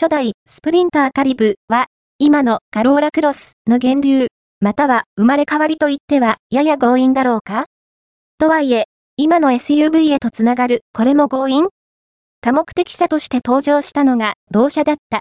初代スプリンターカリブは、今のカローラクロスの源流、または生まれ変わりといってはやや強引だろうか？とはいえ、今の SUV へとつながるこれも強引？多目的車として登場したのが同社だった。